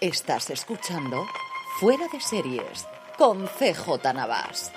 Estás escuchando Fuera de Series con CJ Navas.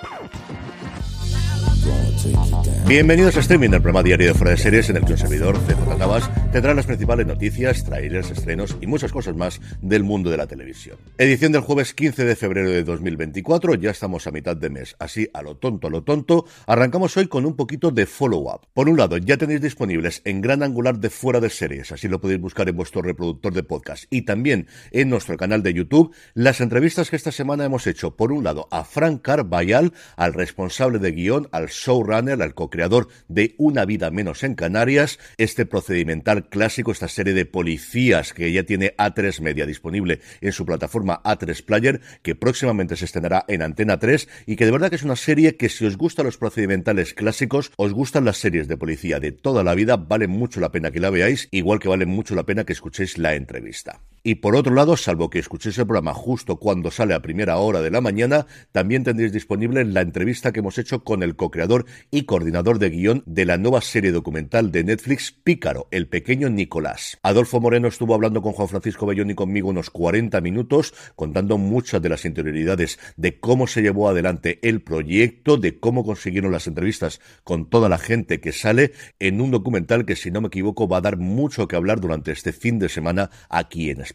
Bienvenidos a Streaming, el programa diario de Fuera de Series en el que un servidor, CJ Navas, tendrá las principales noticias, trailers, estrenos y muchas cosas más del mundo de la televisión. Edición del jueves 15 de febrero de 2024, ya estamos a mitad de mes, así a lo tonto, a lo tonto, arrancamos hoy con un poquito de follow-up. Por un lado, ya tenéis disponibles en gran angular de Fuera de Series, así lo podéis buscar en vuestro reproductor de podcast y también en nuestro canal de YouTube, las entrevistas que esta semana hemos hecho, por un lado, a Frank Carvajal, al responsable de guion, al showrunner, al co creador de Una vida menos en Canarias, este procedimental clásico, esta serie de policías que ya tiene A3 Media disponible en su plataforma A3 Player, que próximamente se estrenará en Antena 3 y que de verdad que es una serie que si os gustan los procedimentales clásicos, os gustan las series de policía de toda la vida, vale mucho la pena que la veáis, igual que vale mucho la pena que escuchéis la entrevista. Y por otro lado, salvo que escuchéis el programa justo cuando sale a primera hora de la mañana, también tendréis disponible la entrevista que hemos hecho con el co-creador y coordinador de guion de la nueva serie documental de Netflix Pícaro, el pequeño Nicolás. Adolfo Moreno estuvo hablando con Juan Francisco Bellón y conmigo unos 40 minutos, contando muchas de las interioridades de cómo se llevó adelante el proyecto, de cómo consiguieron las entrevistas con toda la gente que sale en un documental que, si no me equivoco, va a dar mucho que hablar durante este fin de semana aquí en España.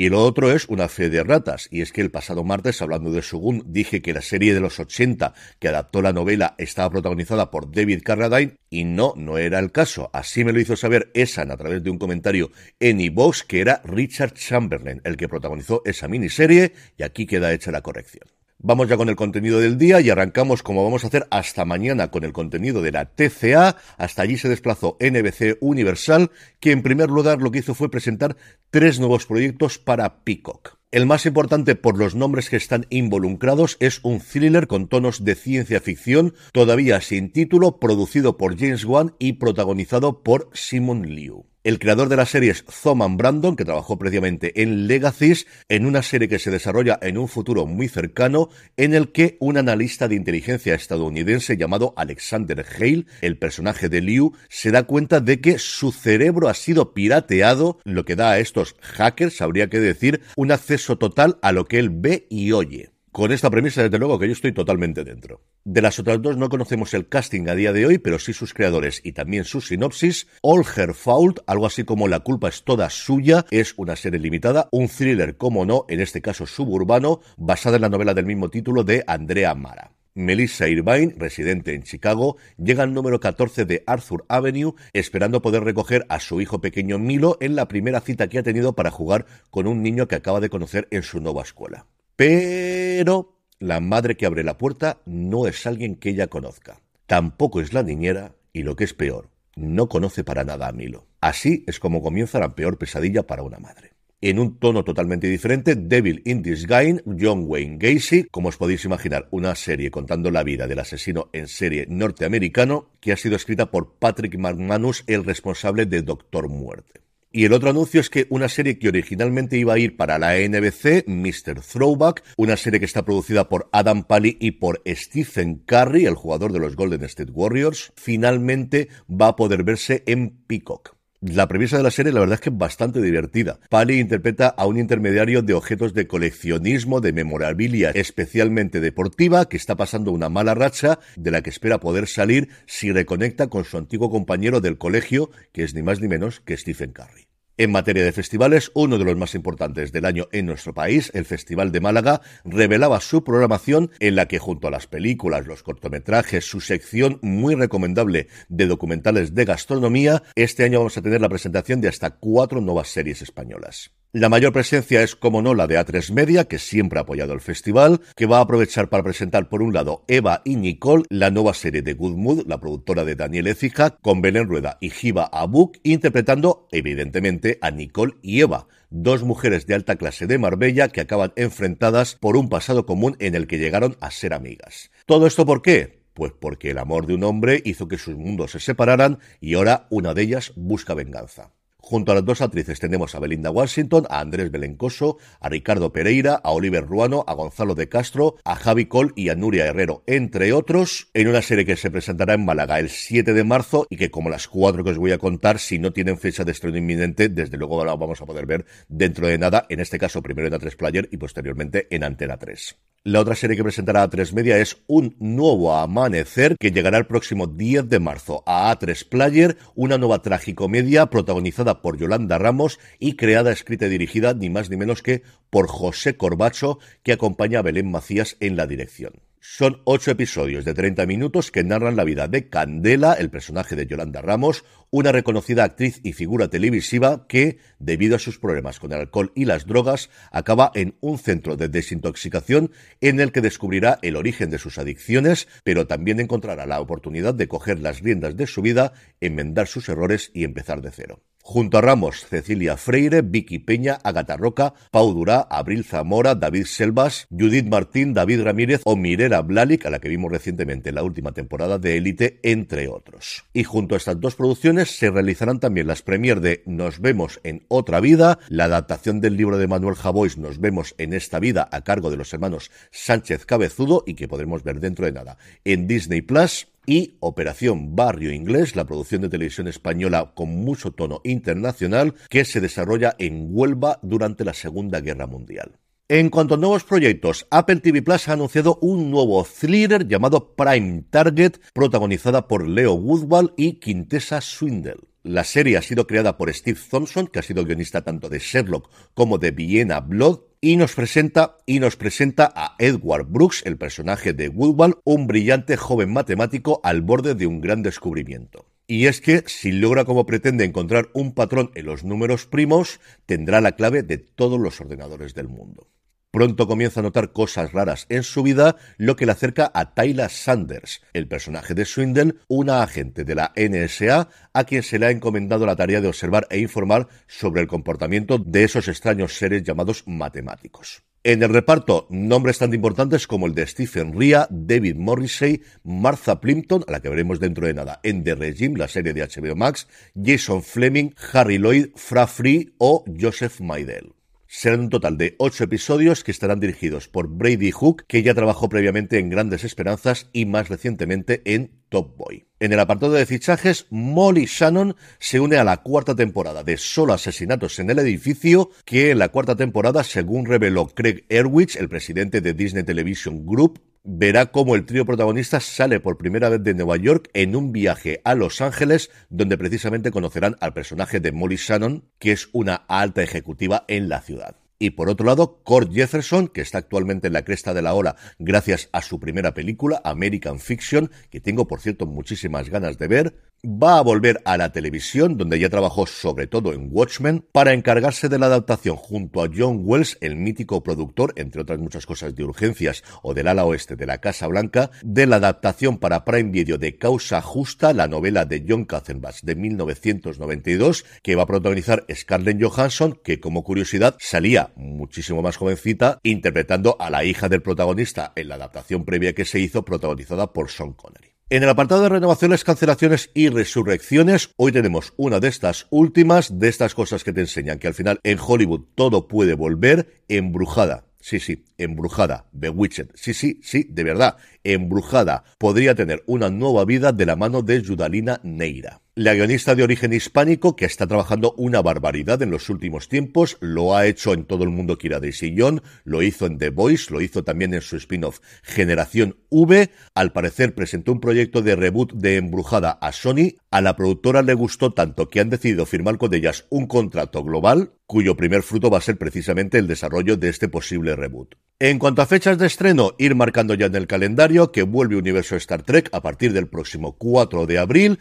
Y lo otro es una fe de ratas, y es que el pasado martes, hablando de Shogun, dije que la serie de los 80 que adaptó la novela estaba protagonizada por David Carradine, y no, no era el caso. Así me lo hizo saber Esan a través de un comentario en iVoox, que era Richard Chamberlain el que protagonizó esa miniserie, y aquí queda hecha la corrección. Vamos ya con el contenido del día y arrancamos como vamos a hacer hasta mañana con el contenido de la TCA. Hasta allí se desplazó NBC Universal, que en primer lugar lo que hizo fue presentar tres nuevos proyectos para Peacock. El más importante por los nombres que están involucrados es un thriller con tonos de ciencia ficción, todavía sin título, producido por James Wan y protagonizado por Simon Liu el creador de la serie es Thoman Brandon, que trabajó previamente en Legacies, en una serie que se desarrolla en un futuro muy cercano, en el que un analista de inteligencia estadounidense llamado Alexander Hale, el personaje de Liu, se da cuenta de que su cerebro ha sido pirateado, lo que da a estos hackers, habría que decir, un acceso total a lo que él ve y oye. Con esta premisa, desde luego, que yo estoy totalmente dentro. De las otras dos no conocemos el casting a día de hoy, pero sí sus creadores y también su sinopsis. All Her Fault, algo así como La culpa es toda suya, es una serie limitada, un thriller, como no, en este caso suburbano, basada en la novela del mismo título de Andrea Mara. Melissa Irvine, residente en Chicago, llega al número 14 de Arthur Avenue, esperando poder recoger a su hijo pequeño Milo en la primera cita que ha tenido para jugar con un niño que acaba de conocer en su nueva escuela. Pero la madre que abre la puerta no es alguien que ella conozca. Tampoco es la niñera y lo que es peor, no conoce para nada a Milo. Así es como comienza la peor pesadilla para una madre. En un tono totalmente diferente, Devil in Disguise, John Wayne Gacy, como os podéis imaginar, una serie contando la vida del asesino en serie norteamericano que ha sido escrita por Patrick McManus, el responsable de Doctor Muerte. Y el otro anuncio es que una serie que originalmente iba a ir para la NBC, Mr. Throwback, una serie que está producida por Adam Pally y por Stephen Curry, el jugador de los Golden State Warriors, finalmente va a poder verse en Peacock. La premisa de la serie la verdad es que es bastante divertida. Pally interpreta a un intermediario de objetos de coleccionismo, de memorabilia especialmente deportiva, que está pasando una mala racha de la que espera poder salir si reconecta con su antiguo compañero del colegio, que es ni más ni menos que Stephen Curry. En materia de festivales, uno de los más importantes del año en nuestro país, el Festival de Málaga, revelaba su programación en la que junto a las películas, los cortometrajes, su sección muy recomendable de documentales de gastronomía, este año vamos a tener la presentación de hasta cuatro nuevas series españolas. La mayor presencia es, como no, la de A3 Media, que siempre ha apoyado el festival, que va a aprovechar para presentar, por un lado, Eva y Nicole, la nueva serie de Good Mood, la productora de Daniel Écija, con Belén Rueda y Jiva Abuk, interpretando, evidentemente, a Nicole y Eva, dos mujeres de alta clase de Marbella que acaban enfrentadas por un pasado común en el que llegaron a ser amigas. ¿Todo esto por qué? Pues porque el amor de un hombre hizo que sus mundos se separaran y ahora una de ellas busca venganza. Junto a las dos actrices tenemos a Belinda Washington, a Andrés Belencoso, a Ricardo Pereira, a Oliver Ruano, a Gonzalo de Castro, a Javi Col y a Nuria Herrero, entre otros, en una serie que se presentará en Málaga el 7 de marzo y que como las cuatro que os voy a contar, si no tienen fecha de estreno inminente, desde luego la vamos a poder ver dentro de nada, en este caso primero en A3 Player y posteriormente en Antena 3. La otra serie que presentará A3 Media es Un Nuevo Amanecer, que llegará el próximo 10 de marzo a A3 Player, una nueva tragicomedia protagonizada por Yolanda Ramos y creada, escrita y dirigida ni más ni menos que por José Corbacho, que acompaña a Belén Macías en la dirección. Son ocho episodios de 30 minutos que narran la vida de Candela, el personaje de Yolanda Ramos, una reconocida actriz y figura televisiva que, debido a sus problemas con el alcohol y las drogas, acaba en un centro de desintoxicación en el que descubrirá el origen de sus adicciones, pero también encontrará la oportunidad de coger las riendas de su vida, enmendar sus errores y empezar de cero. Junto a Ramos, Cecilia Freire, Vicky Peña, Agata Roca, Pau Durá, Abril Zamora, David Selvas, Judith Martín, David Ramírez o Mirera Blalik, a la que vimos recientemente en la última temporada de Élite, entre otros. Y junto a estas dos producciones se realizarán también las premier de Nos vemos en otra vida, la adaptación del libro de Manuel Javois Nos vemos en esta vida a cargo de los hermanos Sánchez Cabezudo y que podremos ver dentro de nada en Disney Plus y Operación Barrio Inglés, la producción de televisión española con mucho tono internacional que se desarrolla en Huelva durante la Segunda Guerra Mundial. En cuanto a nuevos proyectos, Apple TV Plus ha anunciado un nuevo thriller llamado Prime Target, protagonizada por Leo Woodwall y Quintessa Swindle. La serie ha sido creada por Steve Thompson, que ha sido guionista tanto de Sherlock como de Vienna Blood, y nos presenta y nos presenta a Edward Brooks, el personaje de Woodwall, un brillante joven matemático al borde de un gran descubrimiento. Y es que si logra como pretende encontrar un patrón en los números primos, tendrá la clave de todos los ordenadores del mundo. Pronto comienza a notar cosas raras en su vida, lo que le acerca a Tyler Sanders, el personaje de Swindle, una agente de la NSA a quien se le ha encomendado la tarea de observar e informar sobre el comportamiento de esos extraños seres llamados matemáticos. En el reparto, nombres tan importantes como el de Stephen Ria, David Morrissey, Martha Plimpton, a la que veremos dentro de nada en The Regime, la serie de HBO Max, Jason Fleming, Harry Lloyd, Fra Free o Joseph Maidel. Serán un total de ocho episodios que estarán dirigidos por Brady Hook, que ya trabajó previamente en Grandes Esperanzas y más recientemente en Top Boy. En el apartado de fichajes, Molly Shannon se une a la cuarta temporada de Solo Asesinatos en el Edificio, que en la cuarta temporada, según reveló Craig Erwich, el presidente de Disney Television Group, verá cómo el trío protagonista sale por primera vez de Nueva York en un viaje a Los Ángeles, donde precisamente conocerán al personaje de Molly Shannon, que es una alta ejecutiva en la ciudad. Y por otro lado, Cord Jefferson, que está actualmente en la cresta de la ola gracias a su primera película, American Fiction, que tengo por cierto muchísimas ganas de ver, va a volver a la televisión, donde ya trabajó sobre todo en Watchmen, para encargarse de la adaptación junto a John Wells, el mítico productor, entre otras muchas cosas de urgencias o del ala oeste de la Casa Blanca, de la adaptación para Prime Video de Causa Justa, la novela de John Katzenbach de 1992, que va a protagonizar Scarlett Johansson, que como curiosidad salía muchísimo más jovencita, interpretando a la hija del protagonista en la adaptación previa que se hizo, protagonizada por Sean Connery. En el apartado de renovaciones, cancelaciones y resurrecciones, hoy tenemos una de estas últimas, de estas cosas que te enseñan que al final en Hollywood todo puede volver embrujada. Sí, sí, embrujada, Bewitched. Sí, sí, sí, de verdad, embrujada. Podría tener una nueva vida de la mano de Judalina Neira. La guionista de origen hispánico, que está trabajando una barbaridad en los últimos tiempos, lo ha hecho en todo el mundo que de Sillón, lo hizo en The Voice, lo hizo también en su spin-off Generación V. Al parecer presentó un proyecto de reboot de Embrujada a Sony. A la productora le gustó tanto que han decidido firmar con ellas un contrato global, cuyo primer fruto va a ser precisamente el desarrollo de este posible reboot. En cuanto a fechas de estreno, ir marcando ya en el calendario que vuelve Universo Star Trek a partir del próximo 4 de abril.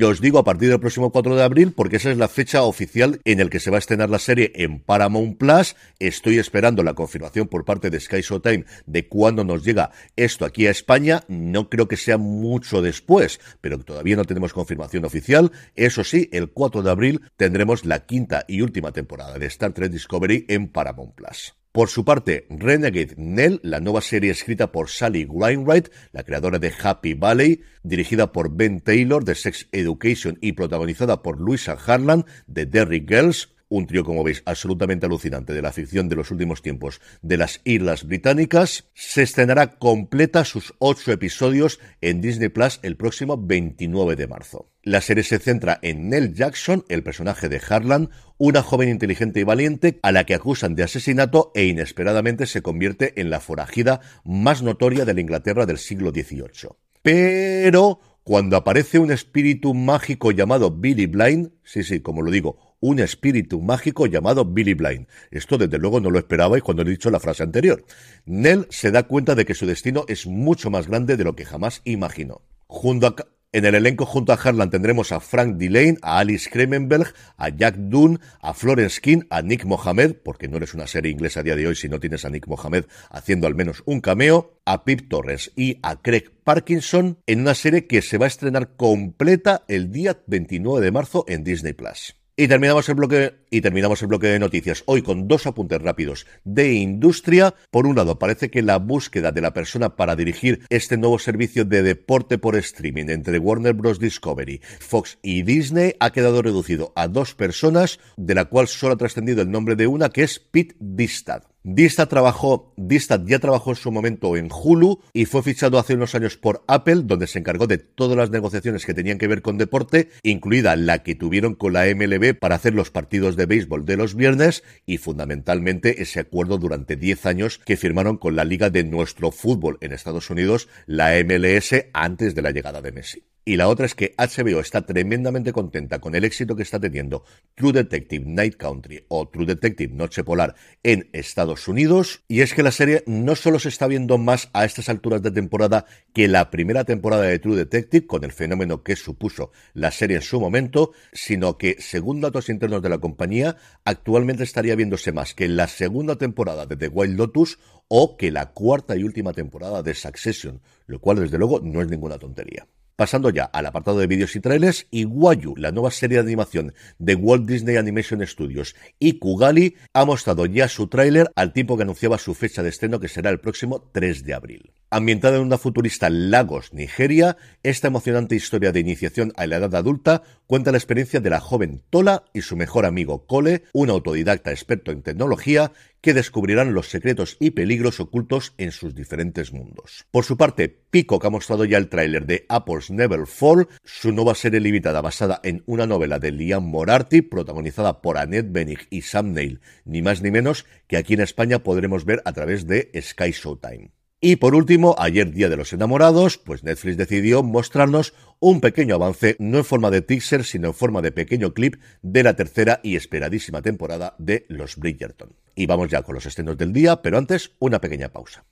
Os digo a partir del próximo 4 de abril porque esa es la fecha oficial en el que se va a estrenar la serie en Paramount Plus. Estoy esperando la confirmación por parte de Sky Showtime de cuándo nos llega esto aquí a España. No creo que sea mucho después, pero todavía no tenemos confirmación oficial. Eso sí, el 4 de abril tendremos la quinta y última temporada de Star Trek Discovery en Paramount Plus. Por su parte, Renegade Nell, la nueva serie escrita por Sally Wainwright, la creadora de Happy Valley, dirigida por Ben Taylor de Sex Education y protagonizada por Louisa Harlan de Derry Girls, un trío, como veis, absolutamente alucinante de la ficción de los últimos tiempos de las Islas Británicas, se estrenará completa sus ocho episodios en Disney Plus el próximo 29 de marzo. La serie se centra en Nell Jackson, el personaje de Harlan, una joven inteligente y valiente a la que acusan de asesinato e inesperadamente se convierte en la forajida más notoria de la Inglaterra del siglo XVIII. Pero cuando aparece un espíritu mágico llamado Billy Blind, sí, sí, como lo digo, un espíritu mágico llamado Billy Blind. Esto desde luego no lo esperabais cuando he dicho la frase anterior. Nell se da cuenta de que su destino es mucho más grande de lo que jamás imaginó. Junto a, en el elenco junto a Harlan tendremos a Frank Delane, a Alice Kremenberg, a Jack Dunn, a Florence King, a Nick Mohamed, porque no eres una serie inglesa a día de hoy si no tienes a Nick Mohamed haciendo al menos un cameo, a Pip Torres y a Craig Parkinson en una serie que se va a estrenar completa el día 29 de marzo en Disney Plus. Y terminamos el bloque y terminamos el bloque de noticias hoy con dos apuntes rápidos de industria. Por un lado, parece que la búsqueda de la persona para dirigir este nuevo servicio de deporte por streaming entre Warner Bros. Discovery, Fox y Disney ha quedado reducido a dos personas, de la cual solo ha trascendido el nombre de una, que es Pete Distad. Dista trabajó, Distad ya trabajó en su momento en Hulu y fue fichado hace unos años por Apple, donde se encargó de todas las negociaciones que tenían que ver con deporte, incluida la que tuvieron con la MLB para hacer los partidos de béisbol de los viernes y fundamentalmente ese acuerdo durante 10 años que firmaron con la liga de nuestro fútbol en Estados Unidos, la MLS, antes de la llegada de Messi. Y la otra es que HBO está tremendamente contenta con el éxito que está teniendo True Detective Night Country o True Detective Noche Polar en Estados Unidos. Y es que la serie no solo se está viendo más a estas alturas de temporada que la primera temporada de True Detective, con el fenómeno que supuso la serie en su momento, sino que, según datos internos de la compañía, actualmente estaría viéndose más que la segunda temporada de The Wild Lotus o que la cuarta y última temporada de Succession, lo cual desde luego no es ninguna tontería. Pasando ya al apartado de vídeos y trailers, Iguayu, la nueva serie de animación de Walt Disney Animation Studios, y Kugali ha mostrado ya su tráiler al tiempo que anunciaba su fecha de estreno que será el próximo 3 de abril. Ambientada en una futurista Lagos, Nigeria, esta emocionante historia de iniciación a la edad adulta cuenta la experiencia de la joven Tola y su mejor amigo Cole, un autodidacta experto en tecnología, que descubrirán los secretos y peligros ocultos en sus diferentes mundos. Por su parte, Peacock ha mostrado ya el tráiler de Apples Never Fall, su nueva serie limitada basada en una novela de Liam Morarty, protagonizada por Annette Bening y Sam Neill, ni más ni menos que aquí en España podremos ver a través de Sky Showtime. Y por último, ayer Día de los Enamorados, pues Netflix decidió mostrarnos un pequeño avance, no en forma de teaser, sino en forma de pequeño clip de la tercera y esperadísima temporada de Los Bridgerton. Y vamos ya con los estrenos del día, pero antes una pequeña pausa.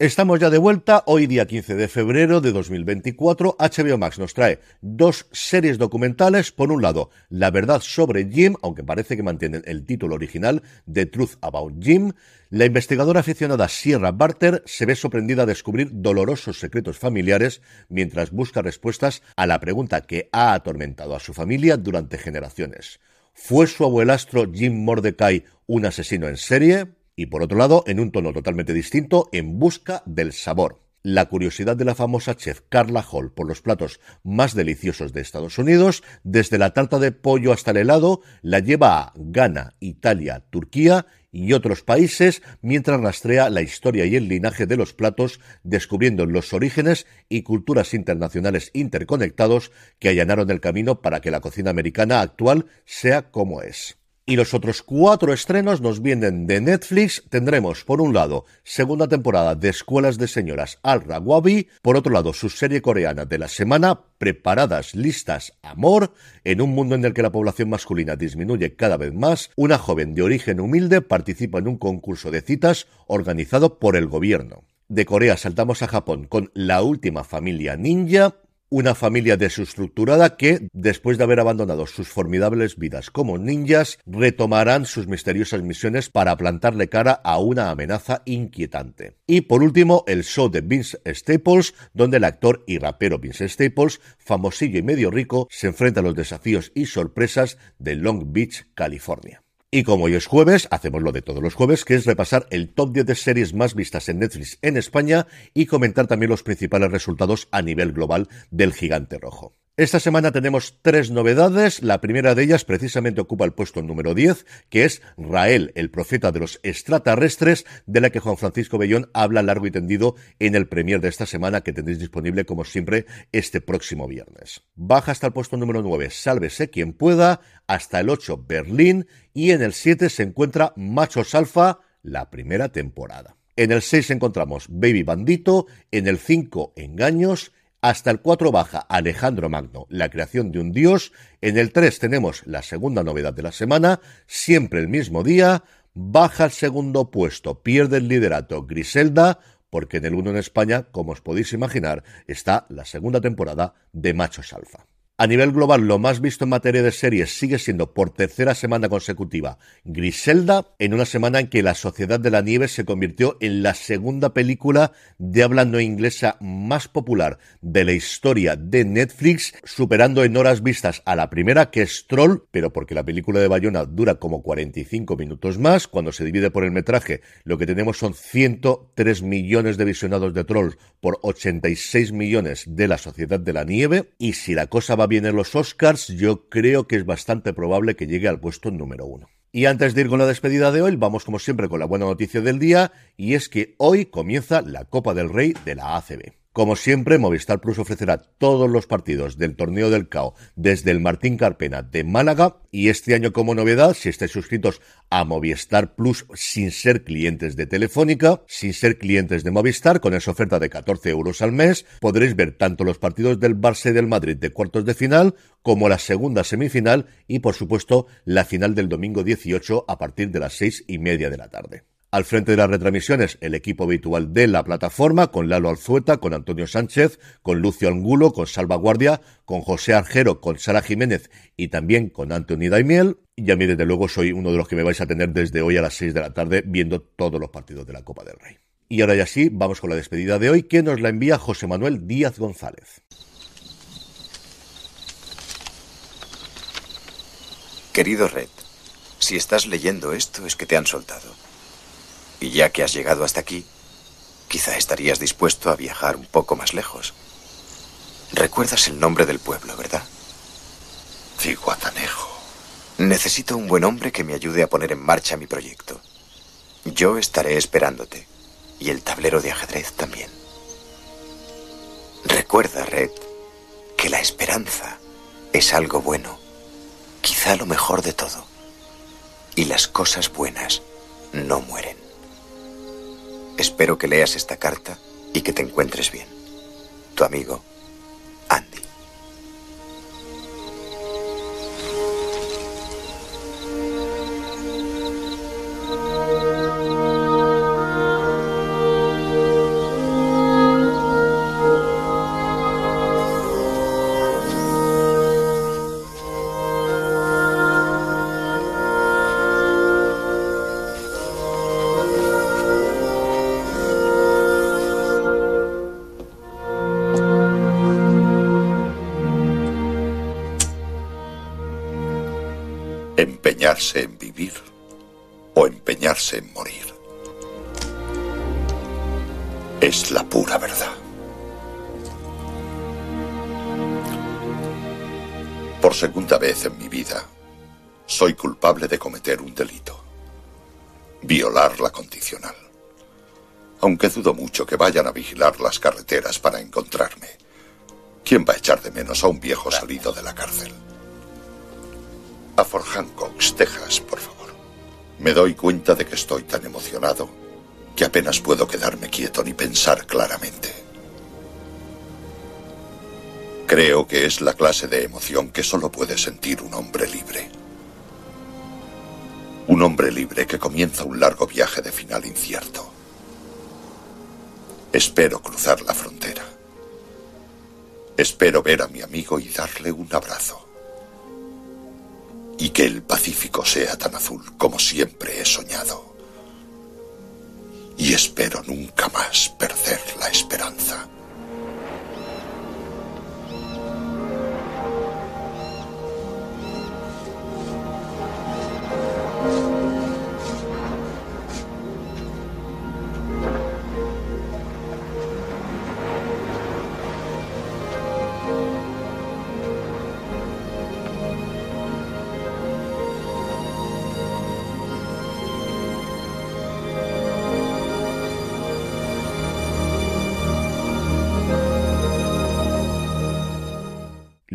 Estamos ya de vuelta, hoy día 15 de febrero de 2024, HBO Max nos trae dos series documentales, por un lado, La verdad sobre Jim, aunque parece que mantienen el título original, The Truth About Jim, la investigadora aficionada Sierra Barter se ve sorprendida a descubrir dolorosos secretos familiares mientras busca respuestas a la pregunta que ha atormentado a su familia durante generaciones. ¿Fue su abuelastro Jim Mordecai un asesino en serie? y por otro lado, en un tono totalmente distinto, en busca del sabor. La curiosidad de la famosa chef Carla Hall por los platos más deliciosos de Estados Unidos, desde la tarta de pollo hasta el helado, la lleva a Ghana, Italia, Turquía y otros países, mientras rastrea la historia y el linaje de los platos, descubriendo los orígenes y culturas internacionales interconectados que allanaron el camino para que la cocina americana actual sea como es. Y los otros cuatro estrenos nos vienen de Netflix. Tendremos, por un lado, segunda temporada de Escuelas de Señoras Al Rawabi. Por otro lado, su serie coreana de la semana, Preparadas, Listas, Amor. En un mundo en el que la población masculina disminuye cada vez más, una joven de origen humilde participa en un concurso de citas organizado por el gobierno. De Corea saltamos a Japón con La última familia ninja una familia desestructurada que, después de haber abandonado sus formidables vidas como ninjas, retomarán sus misteriosas misiones para plantarle cara a una amenaza inquietante. Y por último, el show de Vince Staples, donde el actor y rapero Vince Staples, famosillo y medio rico, se enfrenta a los desafíos y sorpresas de Long Beach, California. Y como hoy es jueves, hacemos lo de todos los jueves, que es repasar el top 10 de series más vistas en Netflix en España y comentar también los principales resultados a nivel global del gigante rojo. Esta semana tenemos tres novedades. La primera de ellas precisamente ocupa el puesto número 10, que es Rael, el profeta de los extraterrestres, de la que Juan Francisco Bellón habla largo y tendido en el premier de esta semana, que tendréis disponible como siempre este próximo viernes. Baja hasta el puesto número 9, Sálvese quien pueda, hasta el 8, Berlín, y en el 7 se encuentra Machos Alfa, la primera temporada. En el 6 encontramos Baby Bandito, en el 5 Engaños, hasta el 4 baja Alejandro Magno, la creación de un dios. En el 3 tenemos la segunda novedad de la semana, siempre el mismo día. Baja al segundo puesto, pierde el liderato Griselda, porque en el 1 en España, como os podéis imaginar, está la segunda temporada de Machos Alfa. A nivel global, lo más visto en materia de series sigue siendo por tercera semana consecutiva Griselda, en una semana en que La Sociedad de la Nieve se convirtió en la segunda película de habla no inglesa más popular de la historia de Netflix, superando en horas vistas a la primera que es Troll, pero porque la película de Bayona dura como 45 minutos más, cuando se divide por el metraje, lo que tenemos son 103 millones de visionados de Troll por 86 millones de La Sociedad de la Nieve, y si la cosa va bien en los Oscars, yo creo que es bastante probable que llegue al puesto número uno. Y antes de ir con la despedida de hoy, vamos como siempre con la buena noticia del día, y es que hoy comienza la Copa del Rey de la ACB. Como siempre, Movistar Plus ofrecerá todos los partidos del torneo del CAO desde el Martín Carpena de Málaga y este año como novedad, si estáis suscritos a Movistar Plus sin ser clientes de Telefónica, sin ser clientes de Movistar, con esa oferta de 14 euros al mes, podréis ver tanto los partidos del Barça y del Madrid de cuartos de final como la segunda semifinal y por supuesto la final del domingo 18 a partir de las seis y media de la tarde. Al frente de las retransmisiones, el equipo habitual de la plataforma, con Lalo Alzueta, con Antonio Sánchez, con Lucio Angulo, con Salvaguardia, con José Arjero, con Sara Jiménez y también con Antonio Daimiel. Y a mí, desde luego, soy uno de los que me vais a tener desde hoy a las 6 de la tarde viendo todos los partidos de la Copa del Rey. Y ahora ya sí, vamos con la despedida de hoy, que nos la envía José Manuel Díaz González. Querido Red, si estás leyendo esto es que te han soltado. Y ya que has llegado hasta aquí, quizá estarías dispuesto a viajar un poco más lejos. Recuerdas el nombre del pueblo, ¿verdad? Ciguatanejo. Necesito un buen hombre que me ayude a poner en marcha mi proyecto. Yo estaré esperándote. Y el tablero de ajedrez también. Recuerda, Red, que la esperanza es algo bueno. Quizá lo mejor de todo. Y las cosas buenas no mueren. Espero que leas esta carta y que te encuentres bien. Tu amigo, Empeñarse en vivir o empeñarse en morir. Es la pura verdad. Por segunda vez en mi vida, soy culpable de cometer un delito. Violar la condicional. Aunque dudo mucho que vayan a vigilar las carreteras para encontrarme. ¿Quién va a echar de menos a un viejo salido de la cárcel? A Fort Hancock, Texas, por favor. Me doy cuenta de que estoy tan emocionado que apenas puedo quedarme quieto ni pensar claramente. Creo que es la clase de emoción que solo puede sentir un hombre libre. Un hombre libre que comienza un largo viaje de final incierto. Espero cruzar la frontera. Espero ver a mi amigo y darle un abrazo. Y que el Pacífico sea tan azul como siempre he soñado. Y espero nunca más perder la esperanza.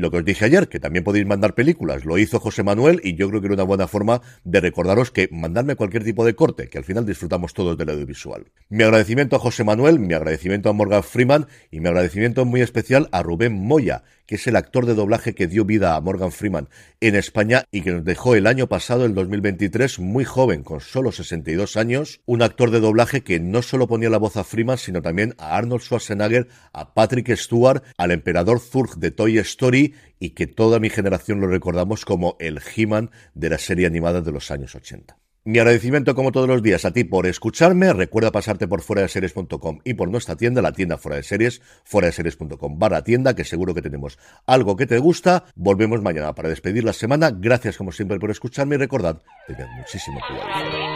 Lo que os dije ayer, que también podéis mandar películas, lo hizo José Manuel y yo creo que era una buena forma de recordaros que mandadme cualquier tipo de corte, que al final disfrutamos todos del audiovisual. Mi agradecimiento a José Manuel, mi agradecimiento a Morgan Freeman y mi agradecimiento muy especial a Rubén Moya, que es el actor de doblaje que dio vida a Morgan Freeman en España y que nos dejó el año pasado, el 2023, muy joven, con solo 62 años, un actor de doblaje que no solo ponía la voz a Freeman, sino también a Arnold Schwarzenegger, a Patrick Stewart, al emperador Zurg de Toy Story y que toda mi generación lo recordamos como el He-Man de la serie animada de los años 80. Mi agradecimiento como todos los días a ti por escucharme. Recuerda pasarte por fuera de series.com y por nuestra tienda, la tienda fuera de series, fuera de series.com barra tienda, que seguro que tenemos algo que te gusta. Volvemos mañana para despedir la semana. Gracias como siempre por escucharme y recordad, tened muchísimo cuidado.